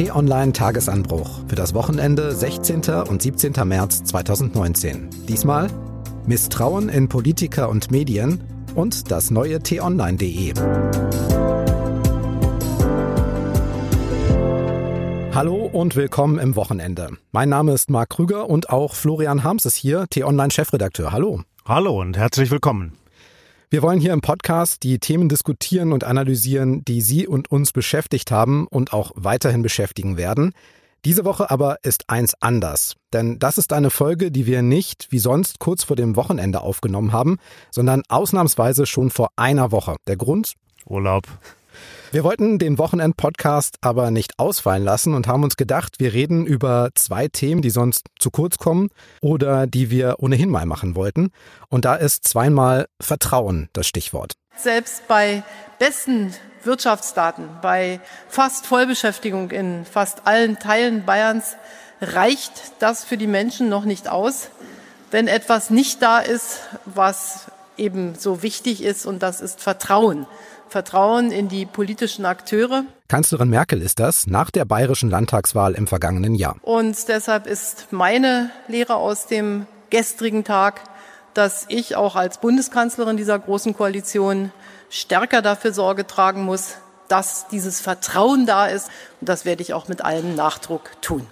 T-Online Tagesanbruch für das Wochenende 16. und 17. März 2019. Diesmal Misstrauen in Politiker und Medien und das neue t-online.de. Hallo und willkommen im Wochenende. Mein Name ist Marc Krüger und auch Florian Harms ist hier, T-Online-Chefredakteur. Hallo. Hallo und herzlich willkommen. Wir wollen hier im Podcast die Themen diskutieren und analysieren, die Sie und uns beschäftigt haben und auch weiterhin beschäftigen werden. Diese Woche aber ist eins anders, denn das ist eine Folge, die wir nicht wie sonst kurz vor dem Wochenende aufgenommen haben, sondern ausnahmsweise schon vor einer Woche. Der Grund? Urlaub. Wir wollten den Wochenend-Podcast aber nicht ausfallen lassen und haben uns gedacht, wir reden über zwei Themen, die sonst zu kurz kommen oder die wir ohnehin mal machen wollten. Und da ist zweimal Vertrauen das Stichwort. Selbst bei besten Wirtschaftsdaten, bei fast Vollbeschäftigung in fast allen Teilen Bayerns reicht das für die Menschen noch nicht aus, wenn etwas nicht da ist, was eben so wichtig ist, und das ist Vertrauen. Vertrauen in die politischen Akteure. Kanzlerin Merkel ist das nach der bayerischen Landtagswahl im vergangenen Jahr. Und deshalb ist meine Lehre aus dem gestrigen Tag, dass ich auch als Bundeskanzlerin dieser großen Koalition stärker dafür Sorge tragen muss, dass dieses Vertrauen da ist. Und das werde ich auch mit allem Nachdruck tun.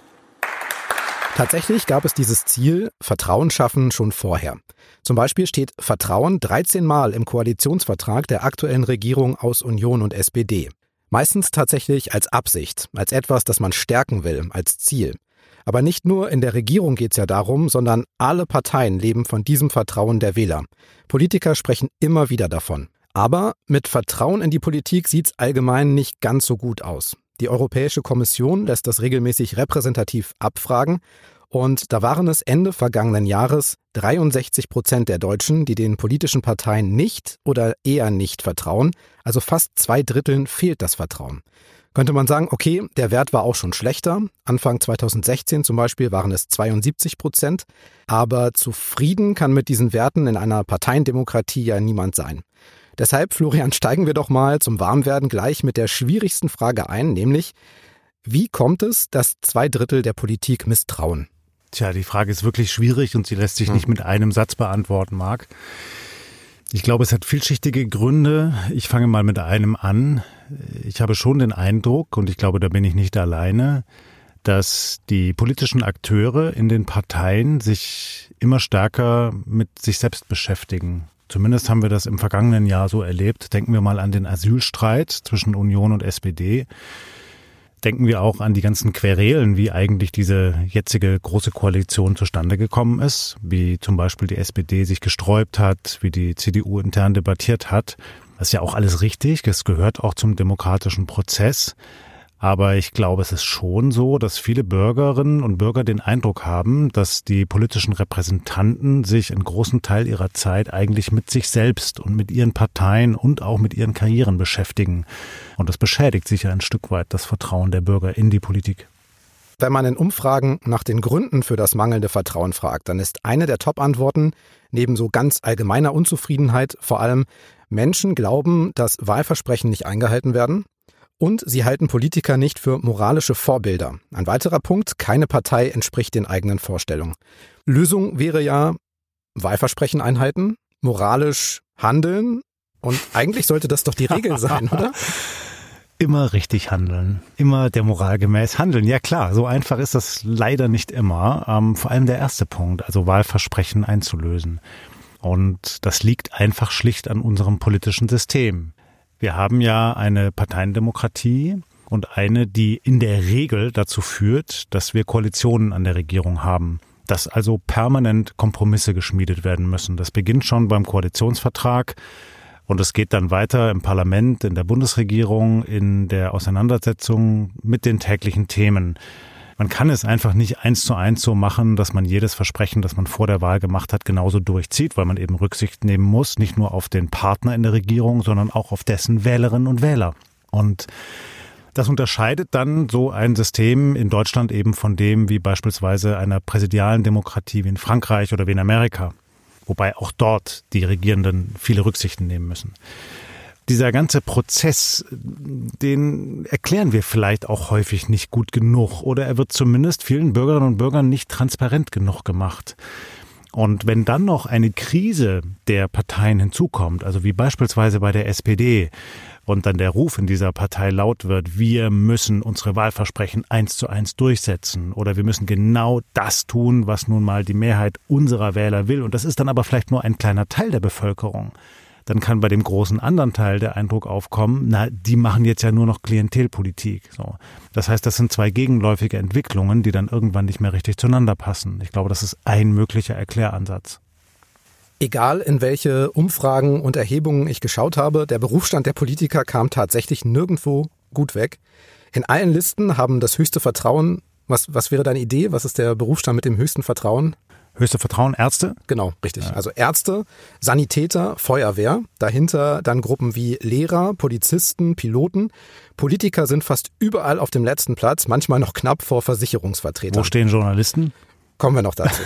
Tatsächlich gab es dieses Ziel Vertrauen schaffen schon vorher. Zum Beispiel steht Vertrauen 13 Mal im Koalitionsvertrag der aktuellen Regierung aus Union und SPD. Meistens tatsächlich als Absicht, als etwas, das man stärken will, als Ziel. Aber nicht nur in der Regierung geht es ja darum, sondern alle Parteien leben von diesem Vertrauen der Wähler. Politiker sprechen immer wieder davon. Aber mit Vertrauen in die Politik sieht es allgemein nicht ganz so gut aus. Die Europäische Kommission lässt das regelmäßig repräsentativ abfragen und da waren es Ende vergangenen Jahres 63 Prozent der Deutschen, die den politischen Parteien nicht oder eher nicht vertrauen. Also fast zwei Dritteln fehlt das Vertrauen. Könnte man sagen, okay, der Wert war auch schon schlechter. Anfang 2016 zum Beispiel waren es 72 Prozent. Aber zufrieden kann mit diesen Werten in einer Parteiendemokratie ja niemand sein. Deshalb, Florian, steigen wir doch mal zum Warmwerden gleich mit der schwierigsten Frage ein, nämlich, wie kommt es, dass zwei Drittel der Politik misstrauen? Tja, die Frage ist wirklich schwierig und sie lässt sich hm. nicht mit einem Satz beantworten, Marc. Ich glaube, es hat vielschichtige Gründe. Ich fange mal mit einem an. Ich habe schon den Eindruck, und ich glaube, da bin ich nicht alleine, dass die politischen Akteure in den Parteien sich immer stärker mit sich selbst beschäftigen. Zumindest haben wir das im vergangenen Jahr so erlebt. Denken wir mal an den Asylstreit zwischen Union und SPD denken wir auch an die ganzen Querelen, wie eigentlich diese jetzige große Koalition zustande gekommen ist, wie zum Beispiel die SPD sich gesträubt hat, wie die CDU intern debattiert hat. Das ist ja auch alles richtig, es gehört auch zum demokratischen Prozess. Aber ich glaube, es ist schon so, dass viele Bürgerinnen und Bürger den Eindruck haben, dass die politischen Repräsentanten sich einen großen Teil ihrer Zeit eigentlich mit sich selbst und mit ihren Parteien und auch mit ihren Karrieren beschäftigen. Und das beschädigt sicher ein Stück weit das Vertrauen der Bürger in die Politik. Wenn man in Umfragen nach den Gründen für das mangelnde Vertrauen fragt, dann ist eine der Top-Antworten neben so ganz allgemeiner Unzufriedenheit vor allem, Menschen glauben, dass Wahlversprechen nicht eingehalten werden und sie halten Politiker nicht für moralische Vorbilder. Ein weiterer Punkt, keine Partei entspricht den eigenen Vorstellungen. Lösung wäre ja Wahlversprechen einhalten, moralisch handeln und eigentlich sollte das doch die Regel sein, oder? Immer richtig handeln, immer der Moral gemäß handeln. Ja klar, so einfach ist das leider nicht immer. Ähm, vor allem der erste Punkt, also Wahlversprechen einzulösen. Und das liegt einfach schlicht an unserem politischen System. Wir haben ja eine Parteiendemokratie und eine, die in der Regel dazu führt, dass wir Koalitionen an der Regierung haben dass also permanent Kompromisse geschmiedet werden müssen. Das beginnt schon beim Koalitionsvertrag und es geht dann weiter im Parlament, in der Bundesregierung, in der Auseinandersetzung mit den täglichen Themen. Man kann es einfach nicht eins zu eins so machen, dass man jedes Versprechen, das man vor der Wahl gemacht hat, genauso durchzieht, weil man eben Rücksicht nehmen muss, nicht nur auf den Partner in der Regierung, sondern auch auf dessen Wählerinnen und Wähler. Und das unterscheidet dann so ein System in Deutschland eben von dem wie beispielsweise einer präsidialen Demokratie wie in Frankreich oder wie in Amerika. Wobei auch dort die Regierenden viele Rücksichten nehmen müssen. Dieser ganze Prozess, den erklären wir vielleicht auch häufig nicht gut genug oder er wird zumindest vielen Bürgerinnen und Bürgern nicht transparent genug gemacht. Und wenn dann noch eine Krise der Parteien hinzukommt, also wie beispielsweise bei der SPD, und dann der Ruf in dieser Partei laut wird, wir müssen unsere Wahlversprechen eins zu eins durchsetzen oder wir müssen genau das tun, was nun mal die Mehrheit unserer Wähler will. Und das ist dann aber vielleicht nur ein kleiner Teil der Bevölkerung dann kann bei dem großen anderen Teil der Eindruck aufkommen, na, die machen jetzt ja nur noch Klientelpolitik. So. Das heißt, das sind zwei gegenläufige Entwicklungen, die dann irgendwann nicht mehr richtig zueinander passen. Ich glaube, das ist ein möglicher Erkläransatz. Egal in welche Umfragen und Erhebungen ich geschaut habe, der Berufsstand der Politiker kam tatsächlich nirgendwo gut weg. In allen Listen haben das höchste Vertrauen. Was, was wäre deine Idee? Was ist der Berufsstand mit dem höchsten Vertrauen? Höchste Vertrauen Ärzte? Genau, richtig. Ja. Also Ärzte, Sanitäter, Feuerwehr, dahinter dann Gruppen wie Lehrer, Polizisten, Piloten. Politiker sind fast überall auf dem letzten Platz, manchmal noch knapp vor Versicherungsvertretern. Wo stehen Journalisten? Kommen wir noch dazu.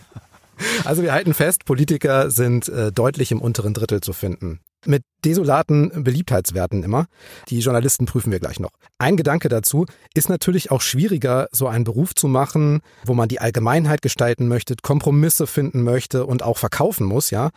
also wir halten fest, Politiker sind äh, deutlich im unteren Drittel zu finden mit desolaten Beliebtheitswerten immer. Die Journalisten prüfen wir gleich noch. Ein Gedanke dazu ist natürlich auch schwieriger, so einen Beruf zu machen, wo man die Allgemeinheit gestalten möchte, Kompromisse finden möchte und auch verkaufen muss, ja.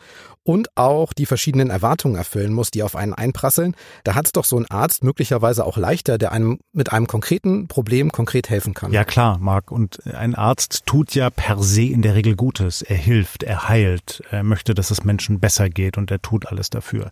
Und auch die verschiedenen Erwartungen erfüllen muss, die auf einen einprasseln. Da hat es doch so ein Arzt möglicherweise auch leichter, der einem mit einem konkreten Problem konkret helfen kann. Ja klar, Marc. Und ein Arzt tut ja per se in der Regel Gutes. Er hilft, er heilt, er möchte, dass es Menschen besser geht und er tut alles dafür.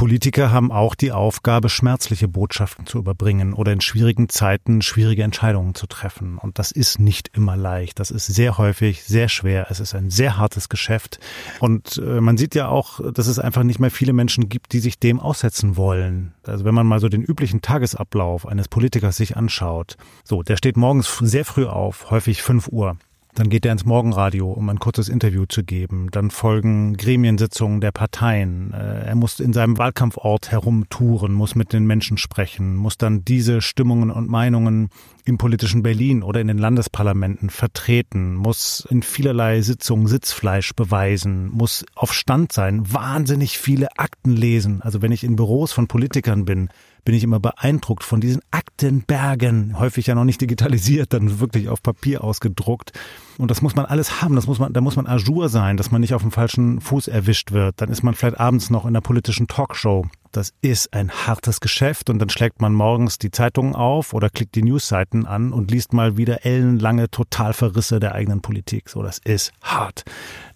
Politiker haben auch die Aufgabe, schmerzliche Botschaften zu überbringen oder in schwierigen Zeiten schwierige Entscheidungen zu treffen. Und das ist nicht immer leicht. Das ist sehr häufig sehr schwer. Es ist ein sehr hartes Geschäft. Und äh, man sieht ja auch, dass es einfach nicht mehr viele Menschen gibt, die sich dem aussetzen wollen. Also wenn man mal so den üblichen Tagesablauf eines Politikers sich anschaut. So, der steht morgens sehr früh auf, häufig fünf Uhr. Dann geht er ins Morgenradio, um ein kurzes Interview zu geben. Dann folgen Gremiensitzungen der Parteien. Äh, er muss in seinem Wahlkampfort herumtouren, muss mit den Menschen sprechen, muss dann diese Stimmungen und Meinungen im politischen Berlin oder in den Landesparlamenten vertreten, muss in vielerlei Sitzungen Sitzfleisch beweisen, muss auf Stand sein, wahnsinnig viele Akten lesen. Also wenn ich in Büros von Politikern bin, bin ich immer beeindruckt von diesen Aktenbergen, häufig ja noch nicht digitalisiert, dann wirklich auf Papier ausgedruckt. Und das muss man alles haben, das muss man, da muss man ajour sein, dass man nicht auf dem falschen Fuß erwischt wird. Dann ist man vielleicht abends noch in der politischen Talkshow. Das ist ein hartes Geschäft und dann schlägt man morgens die Zeitungen auf oder klickt die Newsseiten an und liest mal wieder ellenlange Totalverrisse der eigenen Politik. So, das ist hart.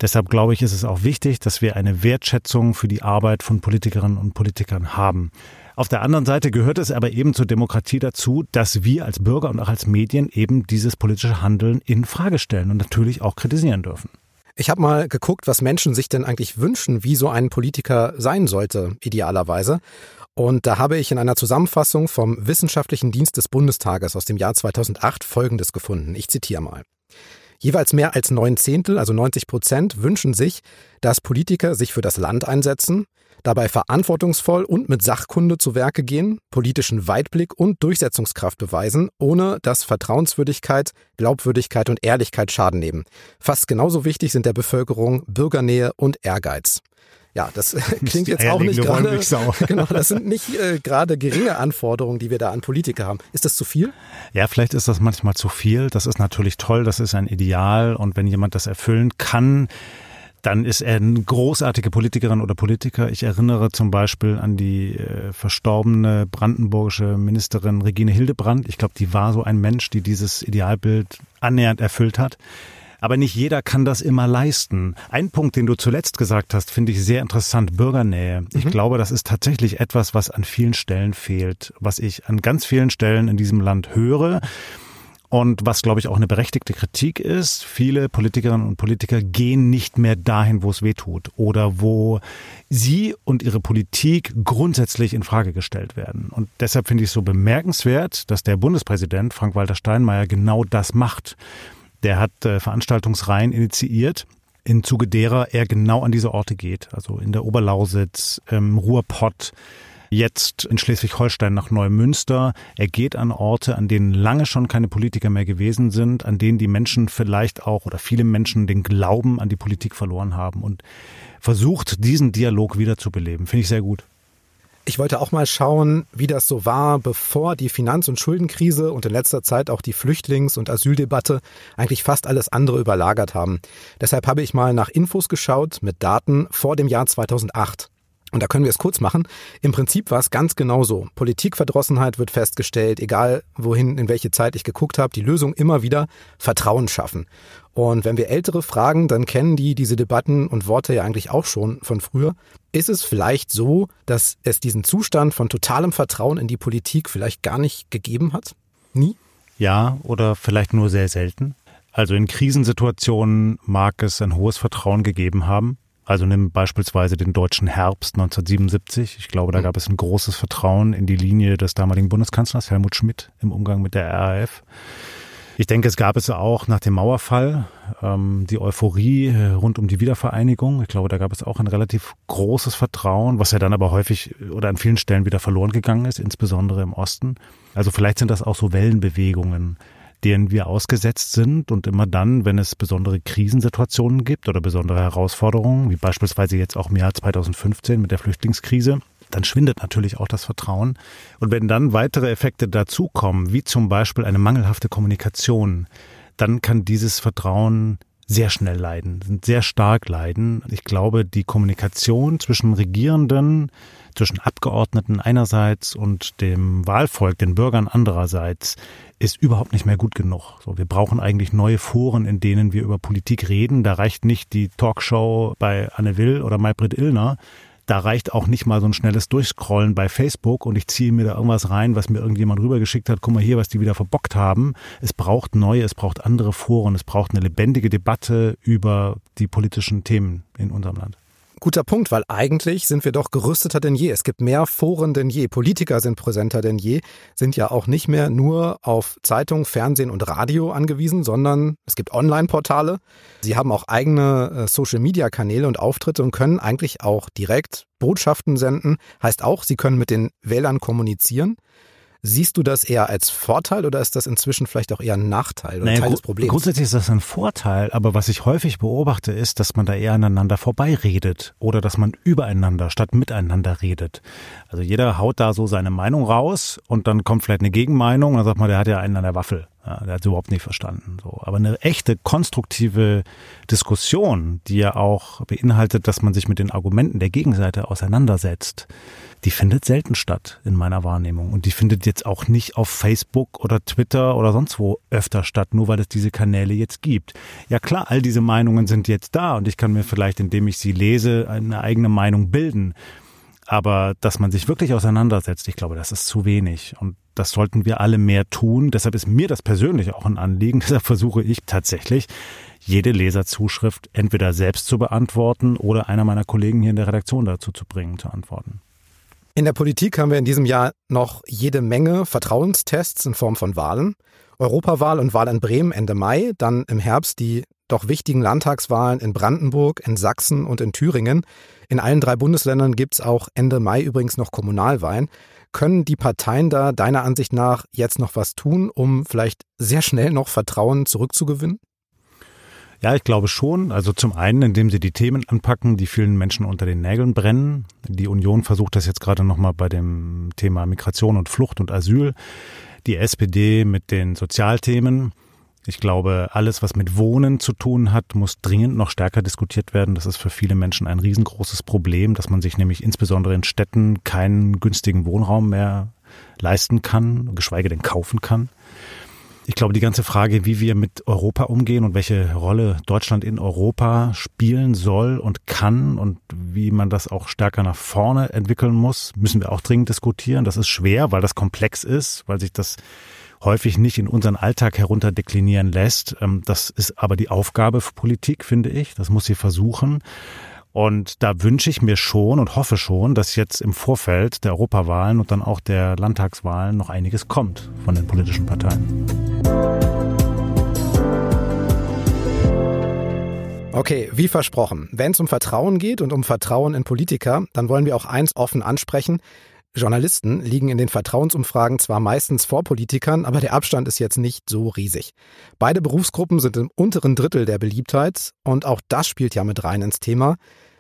Deshalb glaube ich, ist es auch wichtig, dass wir eine Wertschätzung für die Arbeit von Politikerinnen und Politikern haben. Auf der anderen Seite gehört es aber eben zur Demokratie dazu, dass wir als Bürger und auch als Medien eben dieses politische Handeln in Frage stellen und natürlich auch kritisieren dürfen. Ich habe mal geguckt, was Menschen sich denn eigentlich wünschen, wie so ein Politiker sein sollte, idealerweise. Und da habe ich in einer Zusammenfassung vom Wissenschaftlichen Dienst des Bundestages aus dem Jahr 2008 Folgendes gefunden. Ich zitiere mal. Jeweils mehr als neun Zehntel, also 90 Prozent, wünschen sich, dass Politiker sich für das Land einsetzen, dabei verantwortungsvoll und mit Sachkunde zu Werke gehen, politischen Weitblick und Durchsetzungskraft beweisen, ohne dass Vertrauenswürdigkeit, Glaubwürdigkeit und Ehrlichkeit Schaden nehmen. Fast genauso wichtig sind der Bevölkerung Bürgernähe und Ehrgeiz. Ja, das klingt jetzt auch nicht gerade. Genau, das sind nicht äh, gerade geringe Anforderungen, die wir da an Politiker haben. Ist das zu viel? Ja, vielleicht ist das manchmal zu viel. Das ist natürlich toll, das ist ein Ideal und wenn jemand das erfüllen kann, dann ist er eine großartige Politikerin oder Politiker. Ich erinnere zum Beispiel an die äh, verstorbene brandenburgische Ministerin Regine Hildebrand. Ich glaube, die war so ein Mensch, die dieses Idealbild annähernd erfüllt hat. Aber nicht jeder kann das immer leisten. Ein Punkt, den du zuletzt gesagt hast, finde ich sehr interessant, Bürgernähe. Ich mhm. glaube, das ist tatsächlich etwas, was an vielen Stellen fehlt, was ich an ganz vielen Stellen in diesem Land höre. Und was, glaube ich, auch eine berechtigte Kritik ist, viele Politikerinnen und Politiker gehen nicht mehr dahin, wo es weh tut oder wo sie und ihre Politik grundsätzlich in Frage gestellt werden. Und deshalb finde ich es so bemerkenswert, dass der Bundespräsident Frank-Walter Steinmeier genau das macht. Der hat äh, Veranstaltungsreihen initiiert, im Zuge derer er genau an diese Orte geht, also in der Oberlausitz, im Ruhrpott, jetzt in Schleswig-Holstein nach Neumünster. Er geht an Orte, an denen lange schon keine Politiker mehr gewesen sind, an denen die Menschen vielleicht auch oder viele Menschen den Glauben an die Politik verloren haben und versucht, diesen Dialog wiederzubeleben. Finde ich sehr gut. Ich wollte auch mal schauen, wie das so war, bevor die Finanz- und Schuldenkrise und in letzter Zeit auch die Flüchtlings- und Asyldebatte eigentlich fast alles andere überlagert haben. Deshalb habe ich mal nach Infos geschaut mit Daten vor dem Jahr 2008. Und da können wir es kurz machen. Im Prinzip war es ganz genau so. Politikverdrossenheit wird festgestellt, egal wohin, in welche Zeit ich geguckt habe. Die Lösung immer wieder Vertrauen schaffen. Und wenn wir Ältere fragen, dann kennen die diese Debatten und Worte ja eigentlich auch schon von früher. Ist es vielleicht so, dass es diesen Zustand von totalem Vertrauen in die Politik vielleicht gar nicht gegeben hat? Nie? Ja, oder vielleicht nur sehr selten. Also in Krisensituationen mag es ein hohes Vertrauen gegeben haben. Also nimm beispielsweise den deutschen Herbst 1977. Ich glaube, da mhm. gab es ein großes Vertrauen in die Linie des damaligen Bundeskanzlers Helmut Schmidt im Umgang mit der RAF. Ich denke, es gab es auch nach dem Mauerfall, ähm, die Euphorie äh, rund um die Wiedervereinigung. Ich glaube, da gab es auch ein relativ großes Vertrauen, was ja dann aber häufig oder an vielen Stellen wieder verloren gegangen ist, insbesondere im Osten. Also vielleicht sind das auch so Wellenbewegungen, denen wir ausgesetzt sind. Und immer dann, wenn es besondere Krisensituationen gibt oder besondere Herausforderungen, wie beispielsweise jetzt auch im Jahr 2015 mit der Flüchtlingskrise, dann schwindet natürlich auch das Vertrauen. Und wenn dann weitere Effekte dazukommen, wie zum Beispiel eine mangelhafte Kommunikation, dann kann dieses Vertrauen sehr schnell leiden, sehr stark leiden. Ich glaube, die Kommunikation zwischen Regierenden, zwischen Abgeordneten einerseits und dem Wahlvolk, den Bürgern andererseits, ist überhaupt nicht mehr gut genug. So, wir brauchen eigentlich neue Foren, in denen wir über Politik reden. Da reicht nicht die Talkshow bei Anne Will oder Maybrit Illner. Da reicht auch nicht mal so ein schnelles Durchscrollen bei Facebook und ich ziehe mir da irgendwas rein, was mir irgendjemand rübergeschickt hat. Guck mal hier, was die wieder verbockt haben. Es braucht neue, es braucht andere Foren, es braucht eine lebendige Debatte über die politischen Themen in unserem Land. Guter Punkt, weil eigentlich sind wir doch gerüsteter denn je. Es gibt mehr Foren denn je. Politiker sind präsenter denn je, sind ja auch nicht mehr nur auf Zeitung, Fernsehen und Radio angewiesen, sondern es gibt Online-Portale. Sie haben auch eigene äh, Social-Media-Kanäle und Auftritte und können eigentlich auch direkt Botschaften senden. Heißt auch, sie können mit den Wählern kommunizieren. Siehst du das eher als Vorteil oder ist das inzwischen vielleicht auch eher ein Nachteil oder naja, Teil des Problems? Grundsätzlich ist das ein Vorteil, aber was ich häufig beobachte, ist, dass man da eher aneinander vorbeiredet oder dass man übereinander statt miteinander redet. Also jeder haut da so seine Meinung raus und dann kommt vielleicht eine Gegenmeinung und dann sagt man, der hat ja einen an der Waffel. Ja, der hat es überhaupt nicht verstanden. So. Aber eine echte konstruktive Diskussion, die ja auch beinhaltet, dass man sich mit den Argumenten der Gegenseite auseinandersetzt, die findet selten statt in meiner Wahrnehmung. Und die findet jetzt auch nicht auf Facebook oder Twitter oder sonst wo öfter statt, nur weil es diese Kanäle jetzt gibt. Ja klar, all diese Meinungen sind jetzt da und ich kann mir vielleicht, indem ich sie lese, eine eigene Meinung bilden. Aber dass man sich wirklich auseinandersetzt, ich glaube, das ist zu wenig. Und das sollten wir alle mehr tun. Deshalb ist mir das persönlich auch ein Anliegen. Deshalb versuche ich tatsächlich, jede Leserzuschrift entweder selbst zu beantworten oder einer meiner Kollegen hier in der Redaktion dazu zu bringen, zu antworten. In der Politik haben wir in diesem Jahr noch jede Menge Vertrauenstests in Form von Wahlen. Europawahl und Wahl in Bremen Ende Mai, dann im Herbst die doch wichtigen Landtagswahlen in Brandenburg, in Sachsen und in Thüringen. In allen drei Bundesländern gibt es auch Ende Mai übrigens noch Kommunalwahlen. Können die Parteien da deiner Ansicht nach jetzt noch was tun, um vielleicht sehr schnell noch Vertrauen zurückzugewinnen? Ja, ich glaube schon. Also zum einen, indem sie die Themen anpacken, die vielen Menschen unter den Nägeln brennen. Die Union versucht das jetzt gerade nochmal bei dem Thema Migration und Flucht und Asyl. Die SPD mit den Sozialthemen. Ich glaube, alles, was mit Wohnen zu tun hat, muss dringend noch stärker diskutiert werden. Das ist für viele Menschen ein riesengroßes Problem, dass man sich nämlich insbesondere in Städten keinen günstigen Wohnraum mehr leisten kann, geschweige denn kaufen kann. Ich glaube, die ganze Frage, wie wir mit Europa umgehen und welche Rolle Deutschland in Europa spielen soll und kann und wie man das auch stärker nach vorne entwickeln muss, müssen wir auch dringend diskutieren. Das ist schwer, weil das komplex ist, weil sich das häufig nicht in unseren Alltag herunterdeklinieren lässt. Ähm, das ist aber die Aufgabe für Politik, finde ich. Das muss sie versuchen. Und da wünsche ich mir schon und hoffe schon, dass jetzt im Vorfeld der Europawahlen und dann auch der Landtagswahlen noch einiges kommt von den politischen Parteien. Okay, wie versprochen. Wenn es um Vertrauen geht und um Vertrauen in Politiker, dann wollen wir auch eins offen ansprechen. Journalisten liegen in den Vertrauensumfragen zwar meistens vor Politikern, aber der Abstand ist jetzt nicht so riesig. Beide Berufsgruppen sind im unteren Drittel der Beliebtheit und auch das spielt ja mit rein ins Thema.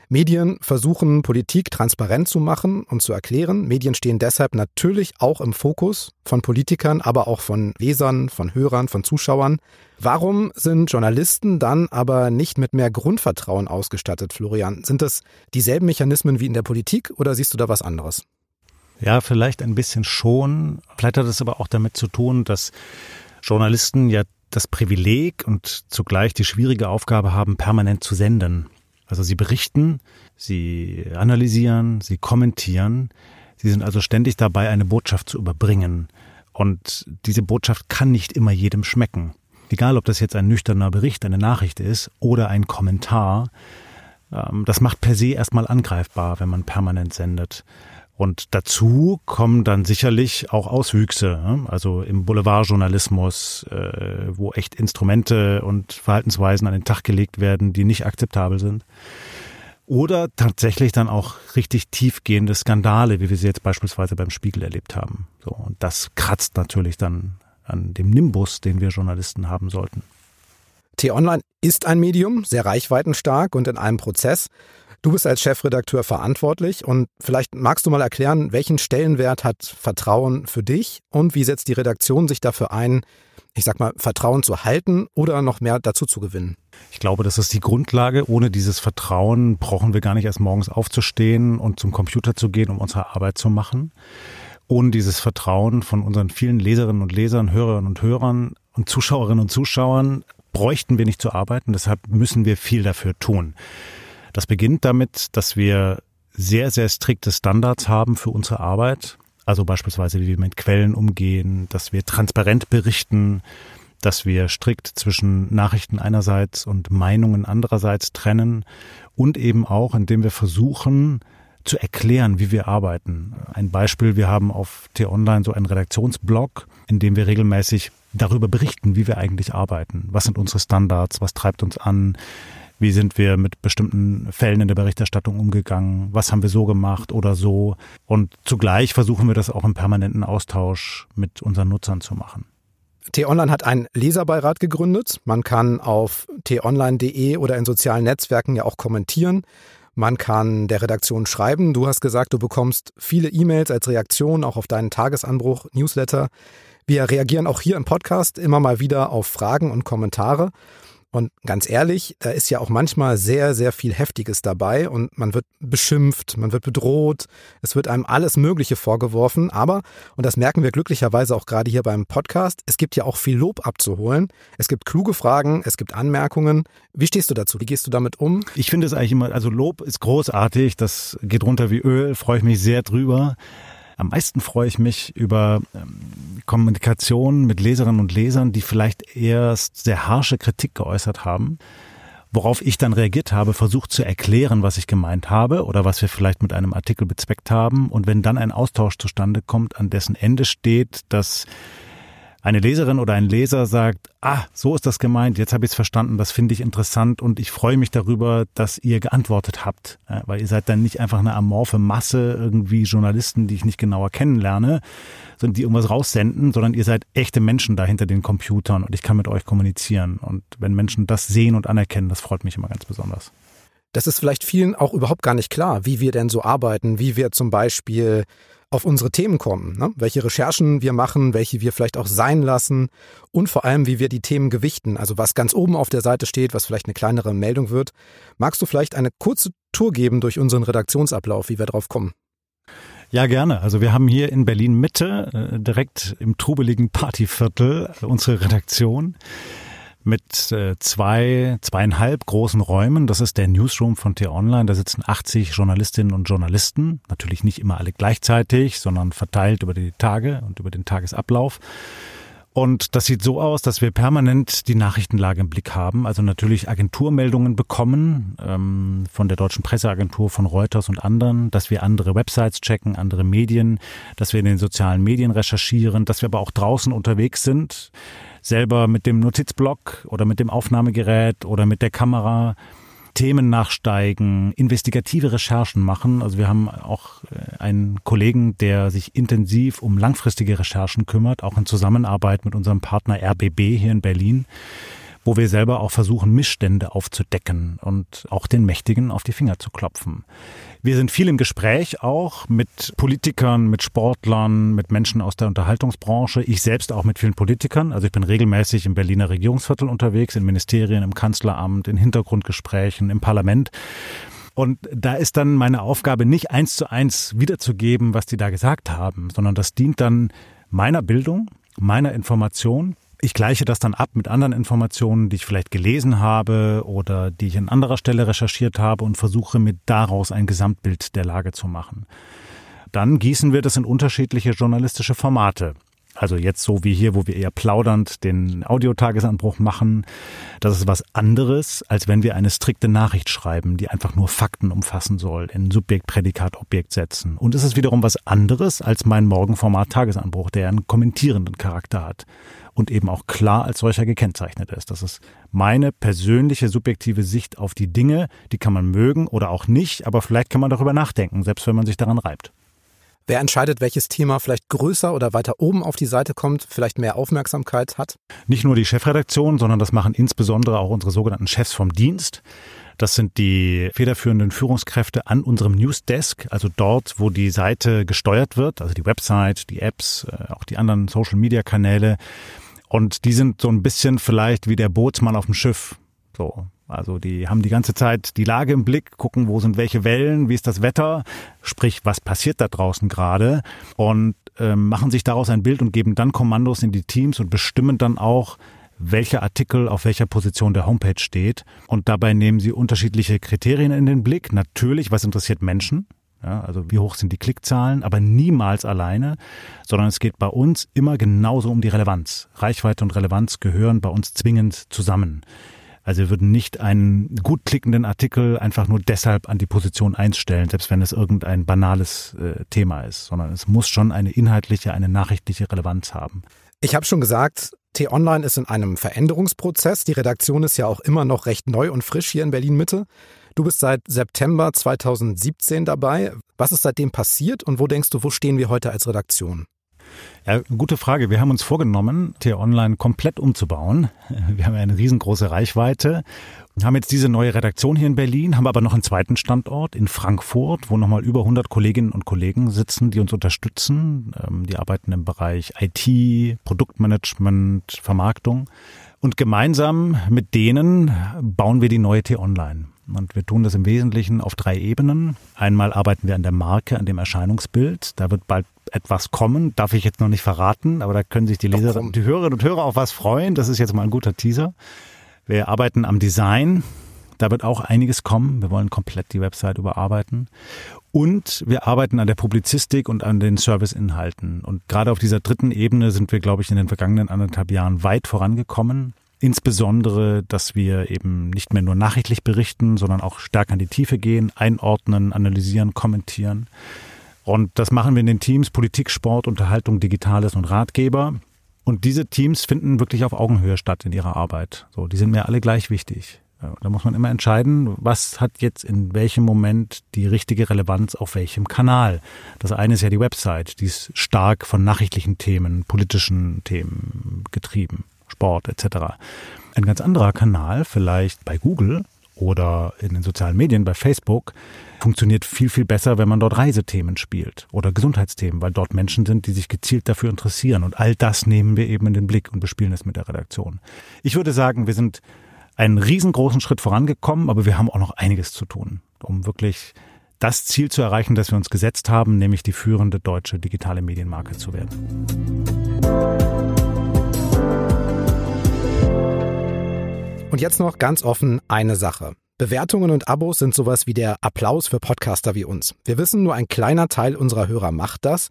Medien versuchen, Politik transparent zu machen und zu erklären. Medien stehen deshalb natürlich auch im Fokus von Politikern, aber auch von Lesern, von Hörern, von Zuschauern. Warum sind Journalisten dann aber nicht mit mehr Grundvertrauen ausgestattet, Florian? Sind das dieselben Mechanismen wie in der Politik oder siehst du da was anderes? Ja, vielleicht ein bisschen schon. Vielleicht hat es aber auch damit zu tun, dass Journalisten ja das Privileg und zugleich die schwierige Aufgabe haben, permanent zu senden. Also sie berichten, sie analysieren, sie kommentieren. Sie sind also ständig dabei, eine Botschaft zu überbringen. Und diese Botschaft kann nicht immer jedem schmecken. Egal, ob das jetzt ein nüchterner Bericht, eine Nachricht ist oder ein Kommentar, ähm, das macht per se erstmal angreifbar, wenn man permanent sendet. Und dazu kommen dann sicherlich auch Auswüchse, ne? also im Boulevardjournalismus, äh, wo echt Instrumente und Verhaltensweisen an den Tag gelegt werden, die nicht akzeptabel sind. Oder tatsächlich dann auch richtig tiefgehende Skandale, wie wir sie jetzt beispielsweise beim Spiegel erlebt haben. So, und das kratzt natürlich dann an dem Nimbus, den wir Journalisten haben sollten. T-Online ist ein Medium, sehr reichweitenstark und in einem Prozess. Du bist als Chefredakteur verantwortlich und vielleicht magst du mal erklären, welchen Stellenwert hat Vertrauen für dich und wie setzt die Redaktion sich dafür ein, ich sag mal, Vertrauen zu halten oder noch mehr dazu zu gewinnen? Ich glaube, das ist die Grundlage. Ohne dieses Vertrauen brauchen wir gar nicht erst morgens aufzustehen und zum Computer zu gehen, um unsere Arbeit zu machen. Ohne dieses Vertrauen von unseren vielen Leserinnen und Lesern, Hörerinnen und Hörern und Zuschauerinnen und Zuschauern bräuchten wir nicht zu arbeiten. Deshalb müssen wir viel dafür tun. Das beginnt damit, dass wir sehr, sehr strikte Standards haben für unsere Arbeit. Also beispielsweise, wie wir mit Quellen umgehen, dass wir transparent berichten, dass wir strikt zwischen Nachrichten einerseits und Meinungen andererseits trennen und eben auch, indem wir versuchen zu erklären, wie wir arbeiten. Ein Beispiel, wir haben auf T-Online so einen Redaktionsblog, in dem wir regelmäßig darüber berichten, wie wir eigentlich arbeiten. Was sind unsere Standards? Was treibt uns an? Wie sind wir mit bestimmten Fällen in der Berichterstattung umgegangen? Was haben wir so gemacht oder so? Und zugleich versuchen wir das auch im permanenten Austausch mit unseren Nutzern zu machen. T-Online hat einen Leserbeirat gegründet. Man kann auf t-online.de oder in sozialen Netzwerken ja auch kommentieren. Man kann der Redaktion schreiben. Du hast gesagt, du bekommst viele E-Mails als Reaktion auch auf deinen Tagesanbruch, Newsletter. Wir reagieren auch hier im Podcast immer mal wieder auf Fragen und Kommentare. Und ganz ehrlich, da ist ja auch manchmal sehr, sehr viel Heftiges dabei und man wird beschimpft, man wird bedroht, es wird einem alles Mögliche vorgeworfen. Aber, und das merken wir glücklicherweise auch gerade hier beim Podcast, es gibt ja auch viel Lob abzuholen. Es gibt kluge Fragen, es gibt Anmerkungen. Wie stehst du dazu? Wie gehst du damit um? Ich finde es eigentlich immer, also Lob ist großartig, das geht runter wie Öl, freue ich mich sehr drüber. Am meisten freue ich mich über ähm, Kommunikation mit Leserinnen und Lesern, die vielleicht erst sehr harsche Kritik geäußert haben, worauf ich dann reagiert habe, versucht zu erklären, was ich gemeint habe oder was wir vielleicht mit einem Artikel bezweckt haben. Und wenn dann ein Austausch zustande kommt, an dessen Ende steht, dass eine Leserin oder ein Leser sagt, ah, so ist das gemeint, jetzt habe ich es verstanden, das finde ich interessant und ich freue mich darüber, dass ihr geantwortet habt, weil ihr seid dann nicht einfach eine amorphe Masse irgendwie Journalisten, die ich nicht genauer kennenlerne, sondern die irgendwas raussenden, sondern ihr seid echte Menschen da hinter den Computern und ich kann mit euch kommunizieren und wenn Menschen das sehen und anerkennen, das freut mich immer ganz besonders. Das ist vielleicht vielen auch überhaupt gar nicht klar, wie wir denn so arbeiten, wie wir zum Beispiel auf unsere Themen kommen, ne? welche Recherchen wir machen, welche wir vielleicht auch sein lassen und vor allem, wie wir die Themen gewichten, also was ganz oben auf der Seite steht, was vielleicht eine kleinere Meldung wird. Magst du vielleicht eine kurze Tour geben durch unseren Redaktionsablauf, wie wir drauf kommen? Ja, gerne. Also wir haben hier in Berlin Mitte, äh, direkt im trubeligen Partyviertel, unsere Redaktion mit äh, zwei, zweieinhalb großen Räumen. Das ist der Newsroom von T-Online. Da sitzen 80 Journalistinnen und Journalisten. Natürlich nicht immer alle gleichzeitig, sondern verteilt über die Tage und über den Tagesablauf. Und das sieht so aus, dass wir permanent die Nachrichtenlage im Blick haben. Also natürlich Agenturmeldungen bekommen ähm, von der deutschen Presseagentur, von Reuters und anderen, dass wir andere Websites checken, andere Medien, dass wir in den sozialen Medien recherchieren, dass wir aber auch draußen unterwegs sind selber mit dem Notizblock oder mit dem Aufnahmegerät oder mit der Kamera Themen nachsteigen, investigative Recherchen machen. Also wir haben auch äh, einen Kollegen, der sich intensiv um langfristige Recherchen kümmert, auch in Zusammenarbeit mit unserem Partner RBB hier in Berlin, wo wir selber auch versuchen, Missstände aufzudecken und auch den Mächtigen auf die Finger zu klopfen. Wir sind viel im Gespräch auch mit Politikern, mit Sportlern, mit Menschen aus der Unterhaltungsbranche. Ich selbst auch mit vielen Politikern. Also ich bin regelmäßig im Berliner Regierungsviertel unterwegs, in Ministerien, im Kanzleramt, in Hintergrundgesprächen, im Parlament. Und da ist dann meine Aufgabe, nicht eins zu eins wiederzugeben, was die da gesagt haben, sondern das dient dann meiner Bildung, meiner Information ich gleiche das dann ab mit anderen Informationen, die ich vielleicht gelesen habe oder die ich an anderer Stelle recherchiert habe und versuche mir daraus ein Gesamtbild der Lage zu machen. Dann gießen wir das in unterschiedliche journalistische Formate. Also jetzt so wie hier, wo wir eher plaudernd den Audiotagesanbruch machen. Das ist was anderes, als wenn wir eine strikte Nachricht schreiben, die einfach nur Fakten umfassen soll, in Subjekt, Prädikat, Objekt setzen. Und es ist wiederum was anderes als mein Morgenformat Tagesanbruch, der einen kommentierenden Charakter hat und eben auch klar als solcher gekennzeichnet ist. Das ist meine persönliche subjektive Sicht auf die Dinge, die kann man mögen oder auch nicht, aber vielleicht kann man darüber nachdenken, selbst wenn man sich daran reibt. Wer entscheidet, welches Thema vielleicht größer oder weiter oben auf die Seite kommt, vielleicht mehr Aufmerksamkeit hat? Nicht nur die Chefredaktion, sondern das machen insbesondere auch unsere sogenannten Chefs vom Dienst. Das sind die federführenden Führungskräfte an unserem Newsdesk, also dort, wo die Seite gesteuert wird, also die Website, die Apps, äh, auch die anderen Social-Media-Kanäle. Und die sind so ein bisschen vielleicht wie der Bootsmann auf dem Schiff. So, also die haben die ganze Zeit die Lage im Blick, gucken, wo sind welche Wellen, wie ist das Wetter, sprich, was passiert da draußen gerade und äh, machen sich daraus ein Bild und geben dann Kommandos in die Teams und bestimmen dann auch, welcher Artikel auf welcher Position der Homepage steht. Und dabei nehmen sie unterschiedliche Kriterien in den Blick. Natürlich, was interessiert Menschen? Ja, also wie hoch sind die Klickzahlen, aber niemals alleine, sondern es geht bei uns immer genauso um die Relevanz. Reichweite und Relevanz gehören bei uns zwingend zusammen. Also wir würden nicht einen gut klickenden Artikel einfach nur deshalb an die Position einstellen, selbst wenn es irgendein banales äh, Thema ist, sondern es muss schon eine inhaltliche, eine nachrichtliche Relevanz haben. Ich habe schon gesagt, T-Online ist in einem Veränderungsprozess. Die Redaktion ist ja auch immer noch recht neu und frisch hier in Berlin Mitte. Du bist seit September 2017 dabei. Was ist seitdem passiert und wo denkst du, wo stehen wir heute als Redaktion? Ja, gute Frage. Wir haben uns vorgenommen, T-Online komplett umzubauen. Wir haben eine riesengroße Reichweite, haben jetzt diese neue Redaktion hier in Berlin, haben aber noch einen zweiten Standort in Frankfurt, wo nochmal über 100 Kolleginnen und Kollegen sitzen, die uns unterstützen. Ähm, die arbeiten im Bereich IT, Produktmanagement, Vermarktung. Und gemeinsam mit denen bauen wir die neue T-Online. Und wir tun das im Wesentlichen auf drei Ebenen. Einmal arbeiten wir an der Marke, an dem Erscheinungsbild. Da wird bald etwas kommen, darf ich jetzt noch nicht verraten, aber da können sich die Leser, die Hörerinnen und Hörer auf was freuen. Das ist jetzt mal ein guter Teaser. Wir arbeiten am Design. Da wird auch einiges kommen. Wir wollen komplett die Website überarbeiten. Und wir arbeiten an der Publizistik und an den Serviceinhalten. Und gerade auf dieser dritten Ebene sind wir, glaube ich, in den vergangenen anderthalb Jahren weit vorangekommen. Insbesondere, dass wir eben nicht mehr nur nachrichtlich berichten, sondern auch stärker in die Tiefe gehen, einordnen, analysieren, kommentieren. Und das machen wir in den Teams Politik, Sport, Unterhaltung, Digitales und Ratgeber. Und diese Teams finden wirklich auf Augenhöhe statt in ihrer Arbeit. So, die sind mir alle gleich wichtig. Da muss man immer entscheiden, was hat jetzt in welchem Moment die richtige Relevanz auf welchem Kanal. Das eine ist ja die Website, die ist stark von nachrichtlichen Themen, politischen Themen getrieben. Sport etc. Ein ganz anderer Kanal, vielleicht bei Google oder in den sozialen Medien, bei Facebook, funktioniert viel, viel besser, wenn man dort Reisethemen spielt oder Gesundheitsthemen, weil dort Menschen sind, die sich gezielt dafür interessieren. Und all das nehmen wir eben in den Blick und bespielen es mit der Redaktion. Ich würde sagen, wir sind einen riesengroßen Schritt vorangekommen, aber wir haben auch noch einiges zu tun, um wirklich das Ziel zu erreichen, das wir uns gesetzt haben, nämlich die führende deutsche digitale Medienmarke zu werden. Und jetzt noch ganz offen eine Sache. Bewertungen und Abos sind sowas wie der Applaus für Podcaster wie uns. Wir wissen, nur ein kleiner Teil unserer Hörer macht das.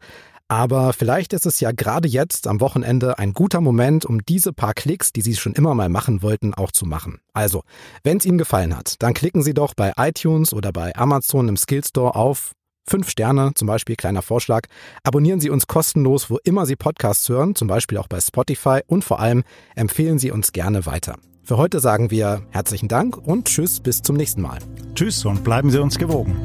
Aber vielleicht ist es ja gerade jetzt am Wochenende ein guter Moment, um diese paar Klicks, die Sie schon immer mal machen wollten, auch zu machen. Also, wenn es Ihnen gefallen hat, dann klicken Sie doch bei iTunes oder bei Amazon im Skillstore auf Fünf Sterne, zum Beispiel kleiner Vorschlag. Abonnieren Sie uns kostenlos, wo immer Sie Podcasts hören, zum Beispiel auch bei Spotify und vor allem empfehlen Sie uns gerne weiter. Für heute sagen wir herzlichen Dank und tschüss bis zum nächsten Mal. Tschüss und bleiben Sie uns gewogen.